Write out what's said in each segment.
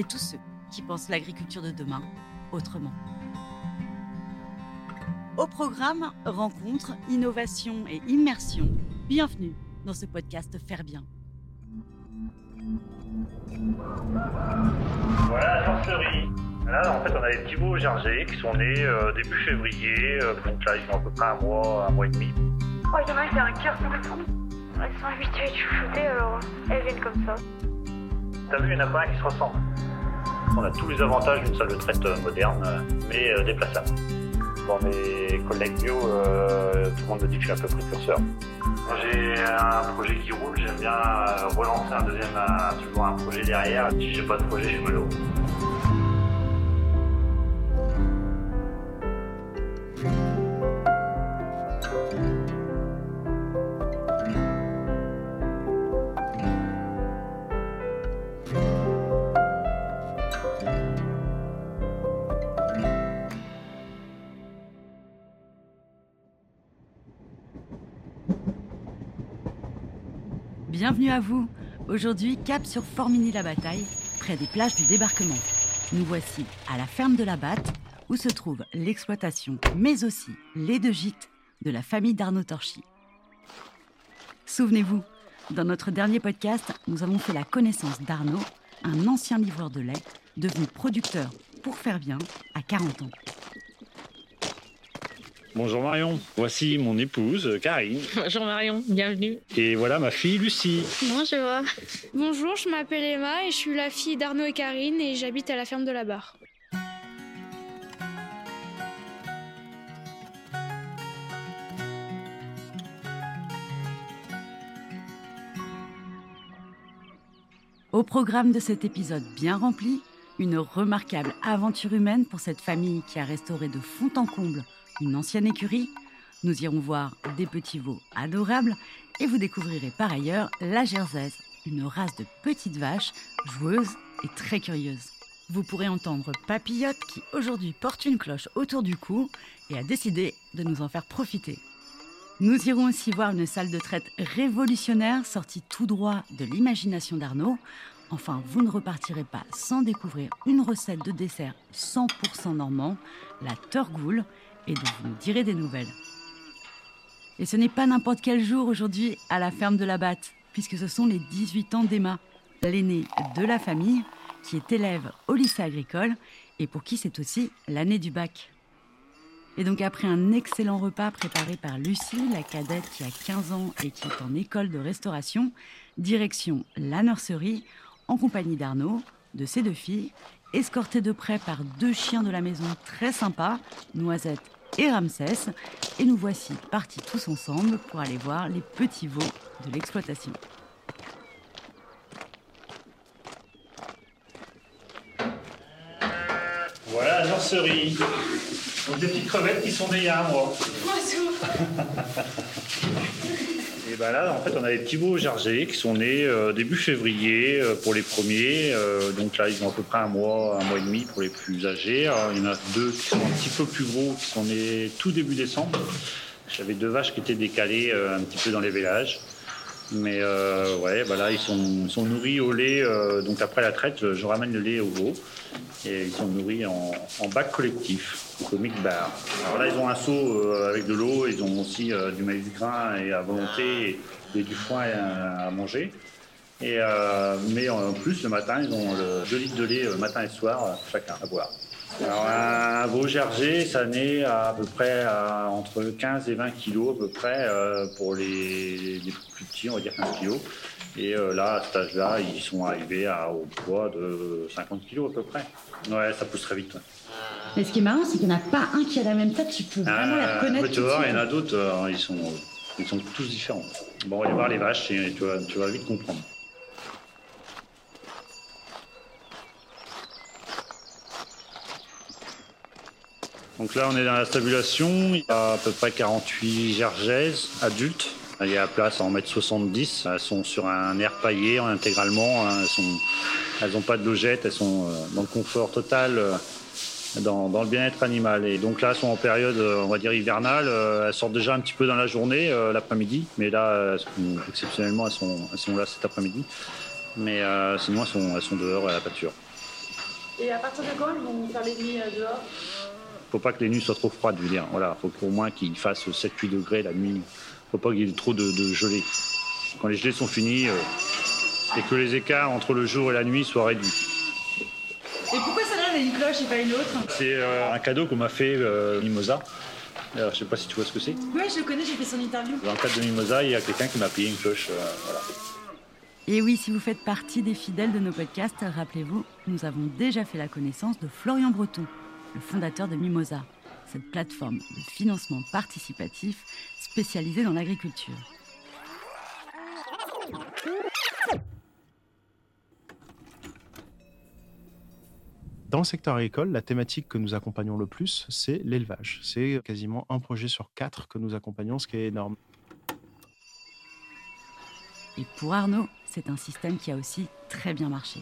et tous ceux qui pensent l'agriculture de demain autrement. Au programme Rencontres, innovation et immersion, bienvenue dans ce podcast Faire bien. Voilà la sorcerie. Là, en fait, on a des petits veaux gergés qui sont nés euh, début février. euh, donc là, ils ont à peu près un mois, un mois et demi. Oh, il y en a un qui a un carton de fou. Elles sont habituées à être chouchoutées, alors elles viennent comme ça. T'as vu, il n'y en a pas un qui se ressemble. On a tous les avantages d'une salle de traite euh, moderne, euh, mais euh, déplaçable. Dans mes collègues bio, tout le monde me dit que je suis un peu précurseur. J'ai un projet qui roule, j'aime bien relancer un deuxième, toujours un projet derrière. Si j'ai pas de projet, je suis malheureux. Bienvenue à vous. Aujourd'hui, cap sur Formigny-la-Bataille, près des plages du débarquement. Nous voici à la ferme de la Batte, où se trouve l'exploitation, mais aussi les deux gîtes de la famille d'Arnaud Torchy. Souvenez-vous, dans notre dernier podcast, nous avons fait la connaissance d'Arnaud, un ancien livreur de lait, devenu producteur pour faire bien à 40 ans. Bonjour Marion, voici mon épouse Karine Bonjour Marion, bienvenue. et voilà ma fille Lucie. Bonjour. Bonjour, je m'appelle Emma et je suis la fille d'Arnaud et Karine et j'habite à la ferme de la Barre. Au programme de cet épisode bien rempli, une remarquable aventure humaine pour cette famille qui a restauré de fond en comble une ancienne écurie. Nous irons voir des petits veaux adorables et vous découvrirez par ailleurs la Jersaise, une race de petites vaches joueuses et très curieuses. Vous pourrez entendre Papillote qui aujourd'hui porte une cloche autour du cou et a décidé de nous en faire profiter. Nous irons aussi voir une salle de traite révolutionnaire sortie tout droit de l'imagination d'Arnaud. Enfin, vous ne repartirez pas sans découvrir une recette de dessert 100% normand, la Torgoule, et dont vous nous direz des nouvelles. Et ce n'est pas n'importe quel jour aujourd'hui à la ferme de la Batte, puisque ce sont les 18 ans d'Emma, l'aînée de la famille, qui est élève au lycée agricole et pour qui c'est aussi l'année du bac. Et donc après un excellent repas préparé par Lucie, la cadette qui a 15 ans et qui est en école de restauration, direction la nurserie, en compagnie d'Arnaud, de ses deux filles, escortée de près par deux chiens de la maison très sympas, Noisette et Ramsès. Et nous voici partis tous ensemble pour aller voir les petits veaux de l'exploitation. Voilà la nurserie. Donc des petites crevettes qui sont nées il y a un mois. Et ben là, en fait, on a des petits veaux gergés qui sont nés euh, début février euh, pour les premiers. Euh, donc là, ils ont à peu près un mois, un mois et demi pour les plus âgés. Il y en a deux qui sont un petit peu plus gros, qui sont nés tout début décembre. J'avais deux vaches qui étaient décalées un petit peu dans les vélages. Mais euh, ouais, bah là, ils sont, sont nourris au lait. euh, donc après la traite, je, je ramène le lait au veau. Et ils sont nourris en, en bac collectif, donc au bar. Alors là, ils ont un seau euh, avec de l'eau, ils ont aussi euh, du maïs grain et à volonté et, et du foin à, à manger. Et, euh, mais en plus, le matin, ils ont le 2 litres de lait euh, matin et soir, euh, chacun à boire. Alors un veau gerger, ça naît à, à peu près à entre 15 et 20 kilos à peu près euh, pour les, les plus petits, on va dire 15 kilos. Et euh, là, à cet âge-là, ils sont arrivés à, au poids de 50 kilos à peu près. Ouais, ça pousse très vite. ouais. Mais ce qui est marrant, c'est qu'il n'y en a pas un qui a la même tête, tu peux vraiment la Euh, reconnaître. mais tu vois, il y en a d'autres, euh, ils, sont, ils sont tous différents. Bon, on va aller voir les vaches et tu vas, tu vas vite comprendre. Donc là, on est dans la stabulation. Il y a à peu près 48 gergaises adultes. Il y a la place à en mettre 70. Elles sont sur un air paillé intégralement. hein. Elles sont, elles n'ont pas de logette. Elles sont euh, dans le confort total, euh, dans, le bien-être animal. Et donc là, elles sont en période, euh, on va dire hivernale. Elles sortent déjà un petit peu dans la journée, l'après-midi. Mais là, elles exceptionnellement, elles sont, elles là cet après-midi. Mais sinon, elles sont, elles sont dehors à la pâture. Et à partir de quand ils vont faire les nuits dehors? Faut pas que les nuits soient trop froides, je veux dire. Voilà, faut qu'au moins qu'il fasse 7-8 degrés la nuit. Faut pas qu'il y ait trop de, de gelée. Quand les gelées sont finies, euh, et que les écarts entre le jour et la nuit soient réduits. Et pourquoi celle-là, elle a une cloche et pas une autre? C'est euh, un cadeau qu'on m'a fait euh, Mimosa. Alors, je sais pas si tu vois ce que c'est. Ouais, je le connais, j'ai fait son interview. Dans le cadre de Mimosa, il y a quelqu'un qui m'a payé une cloche. euh, voilà. Et oui, si vous faites partie des fidèles de nos podcasts, rappelez-vous, nous avons déjà fait la connaissance de Florian Breton, le fondateur de Mimosa, cette plateforme de financement participatif spécialisée dans l'agriculture. Dans le secteur agricole, la thématique que nous accompagnons le plus, c'est l'élevage. C'est quasiment un projet sur quatre que nous accompagnons, ce qui est énorme. Et pour Arnaud, c'est un système qui a aussi très bien marché.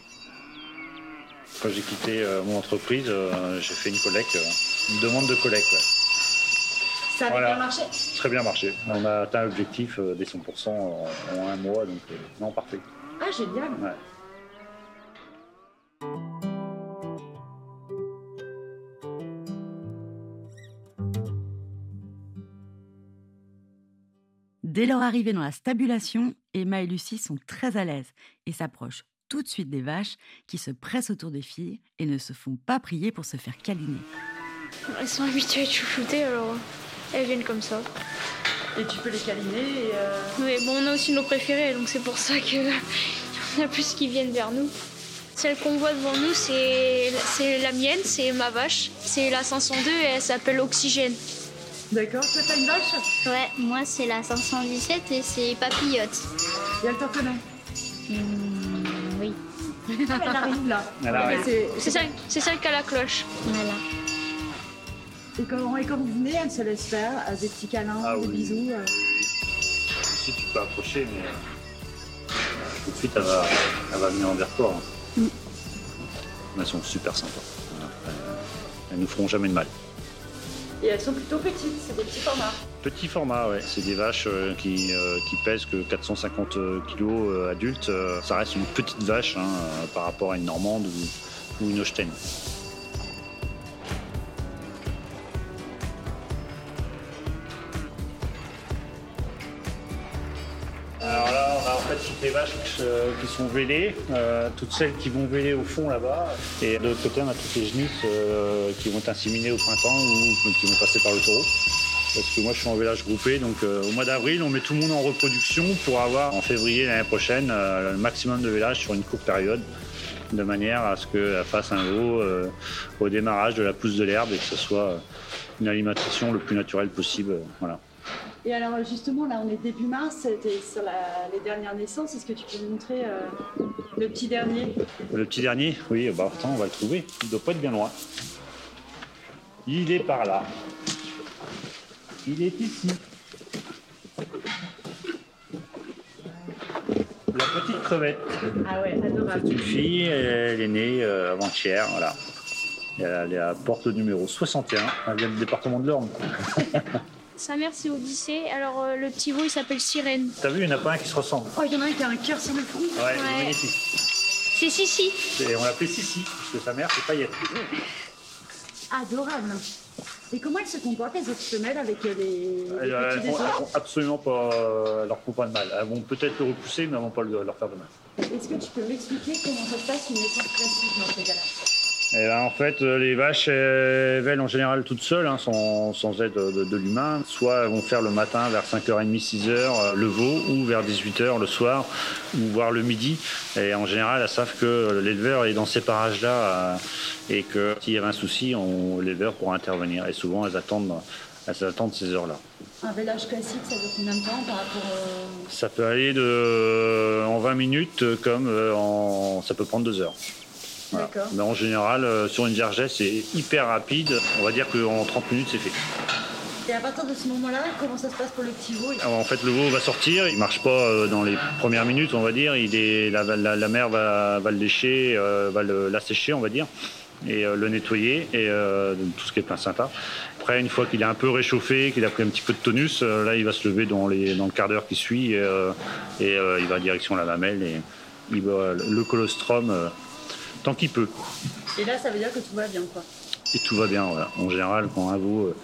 Quand j'ai quitté euh, mon entreprise, euh, j'ai fait une collecte, euh, une demande de collecte. ouais. Ça a Voilà. bien marché? Très bien marché. On a atteint l'objectif euh, des 100% en, en un mois, donc euh, non, parfait. Ah, génial. Ouais. Dès leur arrivée dans la stabulation, Emma et Lucie sont très à l'aise et s'approchent tout de suite des vaches qui se pressent autour des filles et ne se font pas prier pour se faire câliner. Elles sont habituées à être chouchoutées, alors elles viennent comme ça. Et tu peux les câliner et. euh, Mais bon, on a aussi nos préférés, donc c'est pour ça que y en a plus qui viennent vers nous. Celle qu'on voit devant nous, c'est c'est la mienne, c'est ma vache. C'est la 502 et elle s'appelle Oxygène. D'accord, toi t'as une vache? Ouais, moi c'est la 517 et c'est papillote. Et elle t'en connaît? Oui, Elle arrive là. C'est- celle, qui a la cloche. voilà. Et quand, et quand vous venez, elle se laisse faire euh, des petits câlins, Ah des oui. bisous. euh. Si tu peux approcher, mais euh, tout de suite, elle va, elle va venir envers toi. hein. Elles sont super sympas. Elles nous feront jamais de mal. Et elles sont plutôt petites, c'est des petits formats. Petit format, ouais. C'est des vaches euh, qui, euh, qui pèsent que 450 kilos euh, adultes. Euh, ça reste une petite vache hein, par rapport à une normande ou, ou une holstein. Alors là, on a en fait toutes les vaches qui sont vélées, euh, toutes celles qui vont véler au fond là-bas. Et de l'autre côté, on a toutes les genisses euh, qui vont être inséminées au printemps ou qui vont passer par le taureau. Parce que moi, je suis en village groupé, donc euh, au mois d'avril, on met tout le monde en reproduction pour avoir en février l'année prochaine euh, le maximum de vélages sur une courte période, de manière à ce qu'elle fasse un lot euh, au démarrage de la pousse de l'herbe et que ce soit une alimentation le plus naturelle possible. voilà. Et alors justement, là on est début mars, c'était sur la- les dernières naissances. Est-ce que tu peux nous montrer euh, le petit dernier? Le petit dernier, oui, bah attends, on va le trouver. Il doit pas être bien loin. Il est par là. Il est ici. La petite crevette. Ah ouais, adorable. C'est une fille, elle est née euh, avant-hier, voilà. Elle est à porte numéro 61, elle vient du département de l'Orne. Sa mère, c'est Odyssée. Alors, euh, le petit veau, il s'appelle Sirène. T'as vu, il n'y en a pas un qui se ressemble. Oh, il y en a un qui a un cœur sur le front. Ouais, il est Ouais. magnifique. C'est Sissi. Et on l'appelait Sissi, parce que sa mère, c'est Paillette. Adorable. Et comment elles se comportent, les autres femelles, avec euh, les, les Elles, elles petits elles autres font absolument pas, euh, elles leur font pas de mal. Elles vont peut-être le repousser, mais elles vont pas le- leur faire de mal. Est-ce que tu peux m'expliquer comment ça se passe une naissance classique dans ces cas-là? Et ben, en fait, euh, les vaches elles vèlent en général toutes seules, hein, sans, sans aide de, de l'humain. Soit elles vont faire le matin vers 5h30, 6h euh, le veau, ou vers 18h le soir, ou voire le midi. Et en général, elles savent que l'éleveur est dans ces parages-là euh, et que s'il y avait un souci, l'éleveur pourra intervenir. Et souvent, elles attendent, elles attendent ces heures-là. Un vélage classique, ça dure combien de temps par rapport au... Ça peut aller de, en 20 minutes comme en, ça peut prendre deux heures. Voilà. Mais en général, euh, sur une vergette, c'est hyper rapide. On va dire qu'en 30 minutes, c'est fait. Et à partir de ce moment-là, comment ça se passe pour le petit veau? Alors, en fait, le veau va sortir. Il marche pas euh, dans les premières minutes, on va dire. Il est, la, la- la mère va, va le lécher, euh, va l'assécher, on va dire, et le nettoyer, et tout ce qui est placenta. Après, une fois qu'il est un peu réchauffé, qu'il a pris un petit peu de tonus, là, il va se lever dans, les, dans le quart d'heure qui suit, et, il va direction la mamelle, et il va le colostrum tant qu'il peut. Et là, ça veut dire que tout va bien, quoi. Et tout va bien. voilà. En général, quand un veau euh,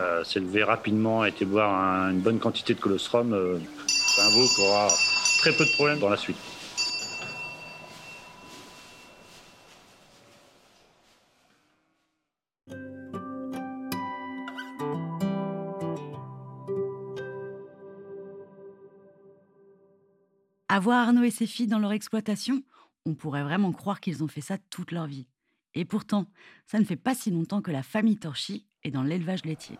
euh, s'est levé rapidement, a été boire un- une bonne quantité de colostrum, euh, c'est un veau qui aura très peu de problèmes dans la suite. À voir Arnaud et ses filles dans leur exploitation, on pourrait vraiment croire qu'ils ont fait ça toute leur vie. Et pourtant, ça ne fait pas si longtemps que la famille Torchy est dans l'élevage laitier.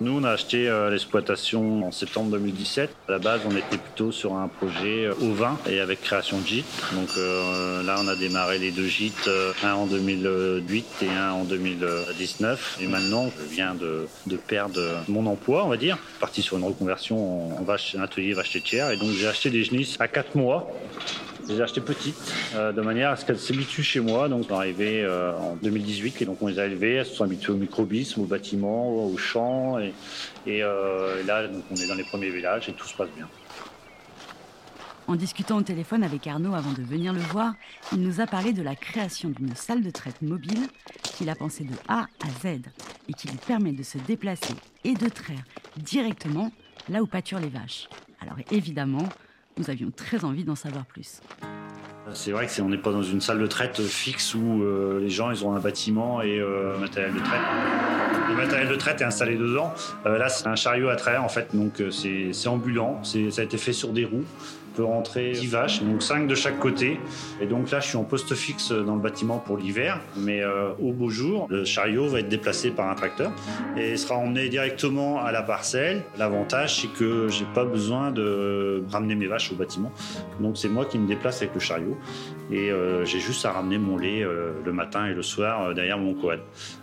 Nous, on a acheté euh, l'exploitation en septembre 2017. À la base, on était plutôt sur un projet euh, au vin et avec création de gîtes. Donc euh, là, on a démarré les deux gîtes, euh, un en 2008 et un en 2019. Et maintenant, je viens de, perdre mon emploi, on va dire. Parti sur une reconversion en, en vache, atelier vache laitière. Et donc, j'ai acheté des genisses à 4 mois. Je les ai achetées petites, euh, de manière à ce qu'elles s'habituent chez moi. Donc, sont arrivées euh, en 2018 et donc on les a élevées. Elles se sont habituées au microbisme, au bâtiment, au champ. Et, et, euh, et là, donc, on est dans les premiers villages et tout se passe bien. En discutant au téléphone avec Arnaud avant de venir le voir, il nous a parlé de la création d'une salle de traite mobile qu'il a pensée de A à Z et qui lui permet de se déplacer et de traire directement là où pâturent les vaches. Alors évidemment, nous avions très envie d'en savoir plus. C'est vrai que on n'est pas dans une salle de traite fixe où euh, les gens ils ont un bâtiment et euh, un matériel de traite. Le matériel de traite est installé dedans. Euh, là, c'est un chariot à traire en fait, donc euh, c'est ambulant. Ça a été fait sur des roues. Peut rentrer 10 vaches, donc 5 de chaque côté. Et donc là, je suis en poste fixe dans le bâtiment pour l'hiver. Mais euh, au beau jour, le chariot va être déplacé par un tracteur et sera emmené directement à la parcelle. L'avantage, c'est que j'ai pas besoin de ramener mes vaches au bâtiment. Donc c'est moi qui me déplace avec le chariot et euh, j'ai juste à ramener mon lait euh, le matin et le soir euh, derrière mon quad.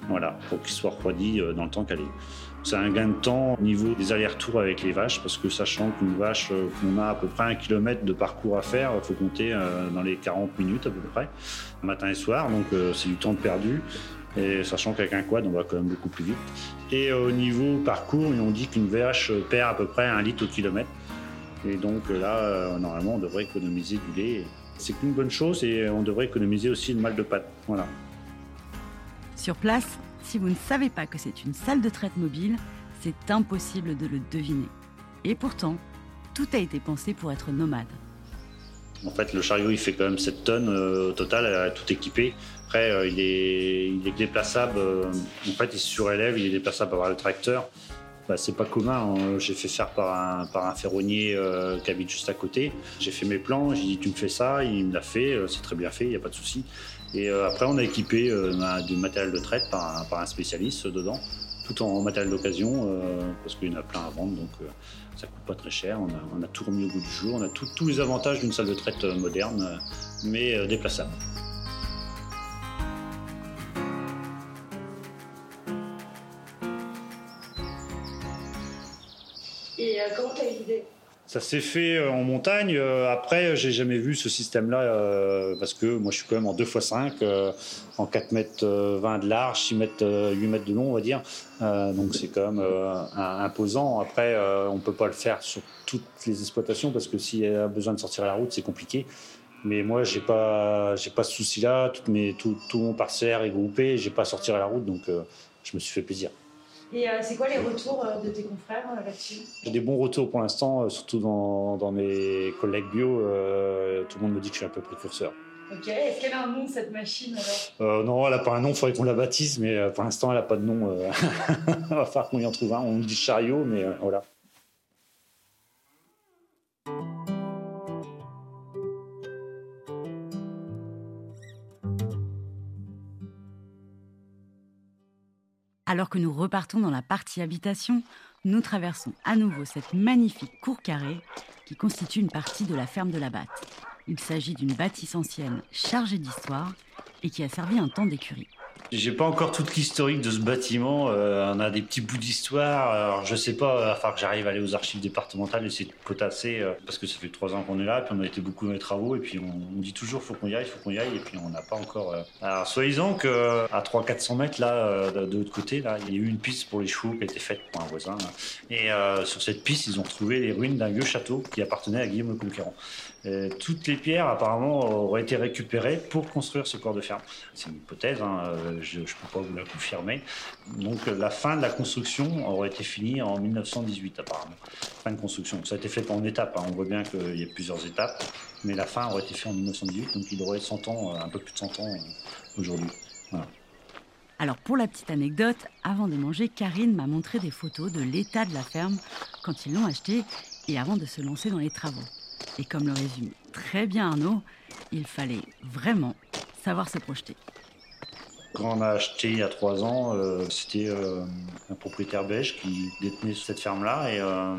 Voilà, pour qu'il soit refroidi dans le temps qu'elle est. C'est un gain de temps au niveau des allers-retours avec les vaches parce que sachant qu'une vache, euh, qu'on a à peu près un kilomètre de parcours à faire, il faut compter euh, dans les 40 minutes à peu près, matin et soir, donc euh, c'est du temps perdu. Et sachant qu'avec un quad, on va quand même beaucoup plus vite. Et au niveau parcours, on dit qu'une vache perd à peu près un litre au kilomètre. Et donc là, normalement, on devrait économiser du lait. C'est qu'une bonne chose et on devrait économiser aussi le mal de pâte. Voilà. Sur place, si vous ne savez pas que c'est une salle de traite mobile, c'est impossible de le deviner. Et pourtant, tout a été pensé pour être nomade. En fait, le chariot, il fait quand même 7 tonnes euh, au total, tout équipé. Après, euh, il, est, il est déplaçable. euh, en fait, il se surélève, il est déplaçable par le tracteur. Bah, c'est pas commun. hein. J'ai fait faire par un, par un ferronnier qui habite juste à côté. J'ai fait mes plans, j'ai dit tu me fais ça, il me l'a fait, c'est très bien fait, il n'y a pas de souci. Et euh, après, on a équipé euh, du matériel de traite par un, spécialiste dedans, tout en matériel d'occasion, euh, parce qu'il y en a plein à vendre, donc ça coûte pas très cher. On a, tout remis au goût du jour, on a tous les avantages d'une salle de traite moderne, mais déplaçable. Et euh, comment t'as eu l'idée Ça s'est fait euh, en montagne. Euh, Après, j'ai jamais vu ce système-là euh, parce que moi, je suis quand même en 2 x 5, euh, en 4 mètres euh, 20 de large, 6 mètres, euh, 8 mètres de long, on va dire. Euh, donc, c'est quand même euh, imposant. Après, euh, on peut pas le faire sur toutes les exploitations parce que s'il y a besoin de sortir à la route, c'est compliqué. Mais moi, j'ai pas, j'ai pas ce souci-là. Mes, tout, tout mon parcellaire est groupé. J'ai pas à sortir à la route, donc euh, je me suis fait plaisir. Et euh, c'est quoi les retours euh, de tes confrères euh, là-dessus? J'ai des bons retours pour l'instant, surtout dans, dans mes collègues bio. tout le monde me dit que je suis un peu précurseur. Ok, est-ce qu'elle a un nom cette machine alors? Euh, non, elle n'a pas un nom, il faudrait qu'on la baptise, mais pour l'instant, elle n'a pas de nom. Il va falloir qu'on y en trouve un. On dit chariot, mais voilà. Alors que nous repartons dans la partie habitation, nous traversons à nouveau cette magnifique cour carrée qui constitue une partie de la ferme de la Batte. Il s'agit d'une bâtisse ancienne chargée d'histoire et qui a servi un temps d'écurie. J'ai pas encore toute l'historique de ce bâtiment. Euh, on a des petits bouts d'histoire. Alors je sais pas, il va falloir que j'arrive à aller aux archives départementales et essayer de potasser euh, parce que ça fait trois ans qu'on est là, puis on a été beaucoup dans les travaux et puis on, dit toujours faut qu'on y aille, faut qu'on y aille et puis on n'a pas encore. euh. Alors soi-disant que à 300-400 mètres là, euh, de, de l'autre côté là, il y a eu une piste pour les chevaux qui a été faite pour un voisin. là. Et euh, sur cette piste, ils ont trouvé les ruines d'un vieux château qui appartenait à Guillaume le Conquérant. Euh, toutes les pierres apparemment auraient été récupérées pour construire ce corps de ferme. C'est une hypothèse, hein, euh, je ne peux pas vous la confirmer. Donc euh, la fin de la construction aurait été finie en 1918 apparemment. Fin de construction. Ça a été fait en étapes, hein. on voit bien qu'il y a plusieurs étapes, mais la fin aurait été faite en 1918, donc il aurait 100 ans, euh, un peu plus de 100 ans euh, aujourd'hui. Voilà. Alors pour la petite anecdote, avant de manger, Karine m'a montré des photos de l'état de la ferme quand ils l'ont achetée et avant de se lancer dans les travaux. Et comme le résume très bien Arnaud, il fallait vraiment savoir se projeter. Quand on a acheté il y a trois ans, euh, c'était euh, un propriétaire belge qui détenait cette ferme-là et euh,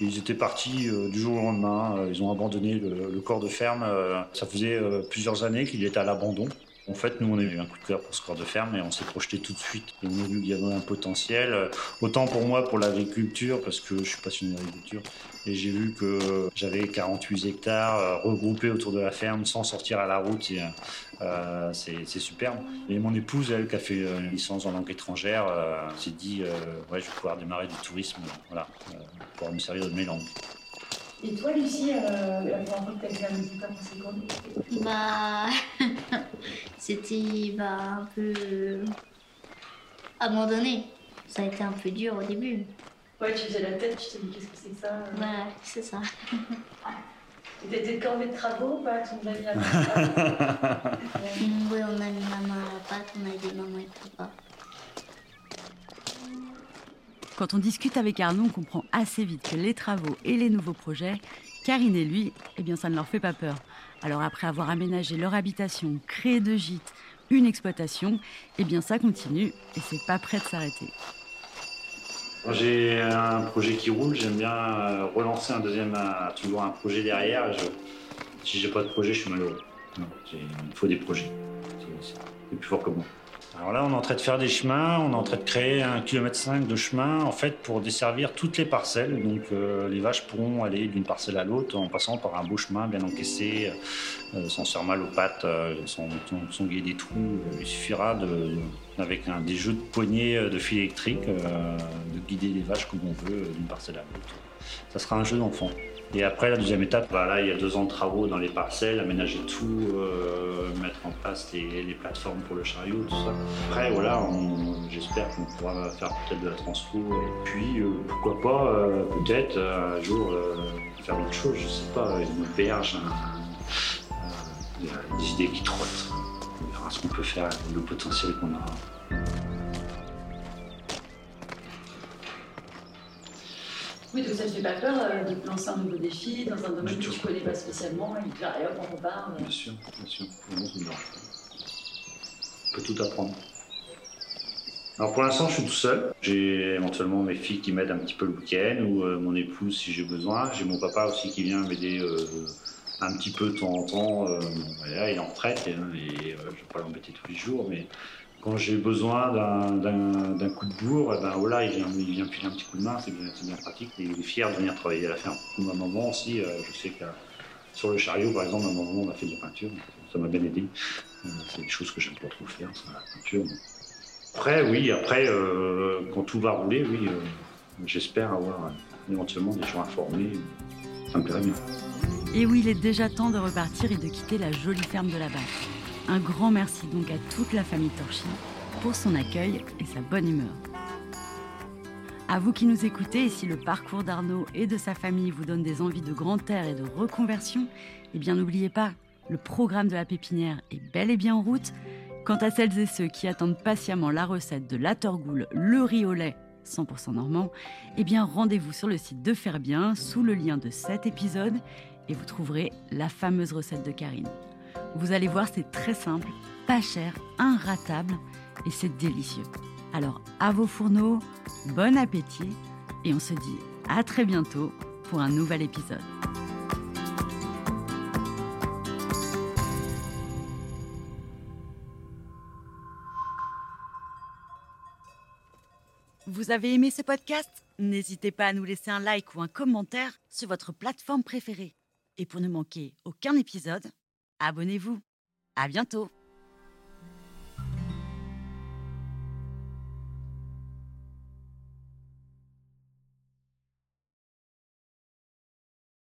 ils étaient partis du jour au lendemain. Ils ont abandonné le, corps de ferme. Ça faisait plusieurs années qu'il était à l'abandon. En fait, nous, on a eu un coup de cœur pour ce corps de ferme et on s'est projeté tout de suite. On a vu qu'il y avait un potentiel, autant pour moi pour l'agriculture, parce que je suis passionné d'agriculture, et j'ai vu que j'avais 48 hectares euh, regroupés autour de la ferme sans sortir à la route. et, euh, c'est c'est superbe. Et mon épouse, elle, qui a fait euh, une licence en langue étrangère, euh, s'est dit euh, ouais, je vais pouvoir démarrer du tourisme, voilà, euh, pour me servir de mes langues. Et toi, Lucie, euh, la première fois que t'as fait un musical, c'est Bah, c'était bah, un peu abandonné. Ça a été un peu dur au début. Ouais, tu faisais la tête, tu t'es dit qu'est-ce que c'est que ça euh Voilà, c'est ça. Et T'étais corvée de travaux ou pas Tu nous as mis la main Oui, on a mis maman à la pâte, on a aidé maman et papa. Quand on discute avec Arnaud, on comprend assez vite que les travaux et les nouveaux projets, Karine et lui, eh bien ça ne leur fait pas peur. Alors après avoir aménagé leur habitation, créé deux gîtes, une exploitation, eh bien ça continue et c'est pas prêt de s'arrêter. J'ai un projet qui roule, j'aime bien euh, relancer un deuxième, euh, toujours un projet derrière. Je, si j'ai pas de projet, je suis malheureux. Non, il faut des projets. C'est plus fort que moi. Alors là, on est en train de faire des chemins, on est en train de créer un kilomètre cinq de chemin en fait pour desservir toutes les parcelles. Donc euh, les vaches pourront aller d'une parcelle à l'autre en passant par un beau chemin bien encaissé, euh, sans se faire mal aux pattes, euh, sans, sans, ait des trous. Il suffira de, avec un, des jeux de poignées euh, de fil électrique, euh, de guider les vaches comme on veut euh, d'une parcelle à l'autre. Ça sera un jeu d'enfant. Et après, la deuxième étape, bah là, il y a deux ans de travaux dans les parcelles, aménager tout, mettre en place les, plateformes pour le chariot, tout ça. Après, voilà, j'espère qu'on pourra faire peut-être de la transfo. Et puis, pourquoi pas, peut-être, un jour, faire autre chose, je sais pas, une berge, un- un- il y a des idées qui trottent. Ce qu'on peut faire, le potentiel qu'on aura. Oui, donc ça te fait pas peur euh, de lancer un nouveau défi dans un domaine que tu tout. connais pas spécialement et de dire, hop, on repart. euh. Bien sûr, bien sûr. Vraiment, ça me dérange pas. On peut tout apprendre. Alors pour l'instant, je suis tout seul. J'ai éventuellement mes filles qui m'aident un petit peu le week-end ou euh, mon épouse si j'ai besoin. J'ai mon papa aussi qui vient m'aider euh, un petit peu de temps en temps. Euh, voilà, il est en retraite et, et, euh, je ne vais pas l'embêter tous les jours, mais quand j'ai besoin d'un- coup de bourre, eh ben voilà, il vient, il vient un petit coup de main, c'est bien, bien pratique. Il est fier de venir travailler à la ferme. Ma maman aussi, euh, je sais que sur le chariot, par exemple, à un moment, on a fait de la peinture. Ça m'a bien aidé. Euh, c'est des choses que j'aime pas trop faire, la peinture. Après, oui, après, euh, quand tout va rouler, oui, euh, j'espère avoir euh, éventuellement des gens informés. Ça me plairait bien. Et oui, il est déjà temps de repartir et de quitter la jolie ferme de la Basse. Un grand merci donc à toute la famille Torchy pour son accueil et sa bonne humeur. À vous qui nous écoutez, et si le parcours d'Arnaud et de sa famille vous donne des envies de grand air et de reconversion, eh bien n'oubliez pas, le programme de la pépinière est bel et bien en route. Quant à celles et ceux qui attendent patiemment la recette de la torgoule, le riz au lait 100% normand, eh bien rendez-vous sur le site de Faire Bien sous le lien de cet épisode et vous trouverez la fameuse recette de Karine. Vous allez voir, c'est très simple, pas cher, inratable et c'est délicieux. Alors à vos fourneaux, bon appétit et on se dit à très bientôt pour un nouvel épisode. Vous avez aimé ce podcast? N'hésitez pas à nous laisser un like ou un commentaire sur votre plateforme préférée. Et pour ne manquer aucun épisode, abonnez-vous. À bientôt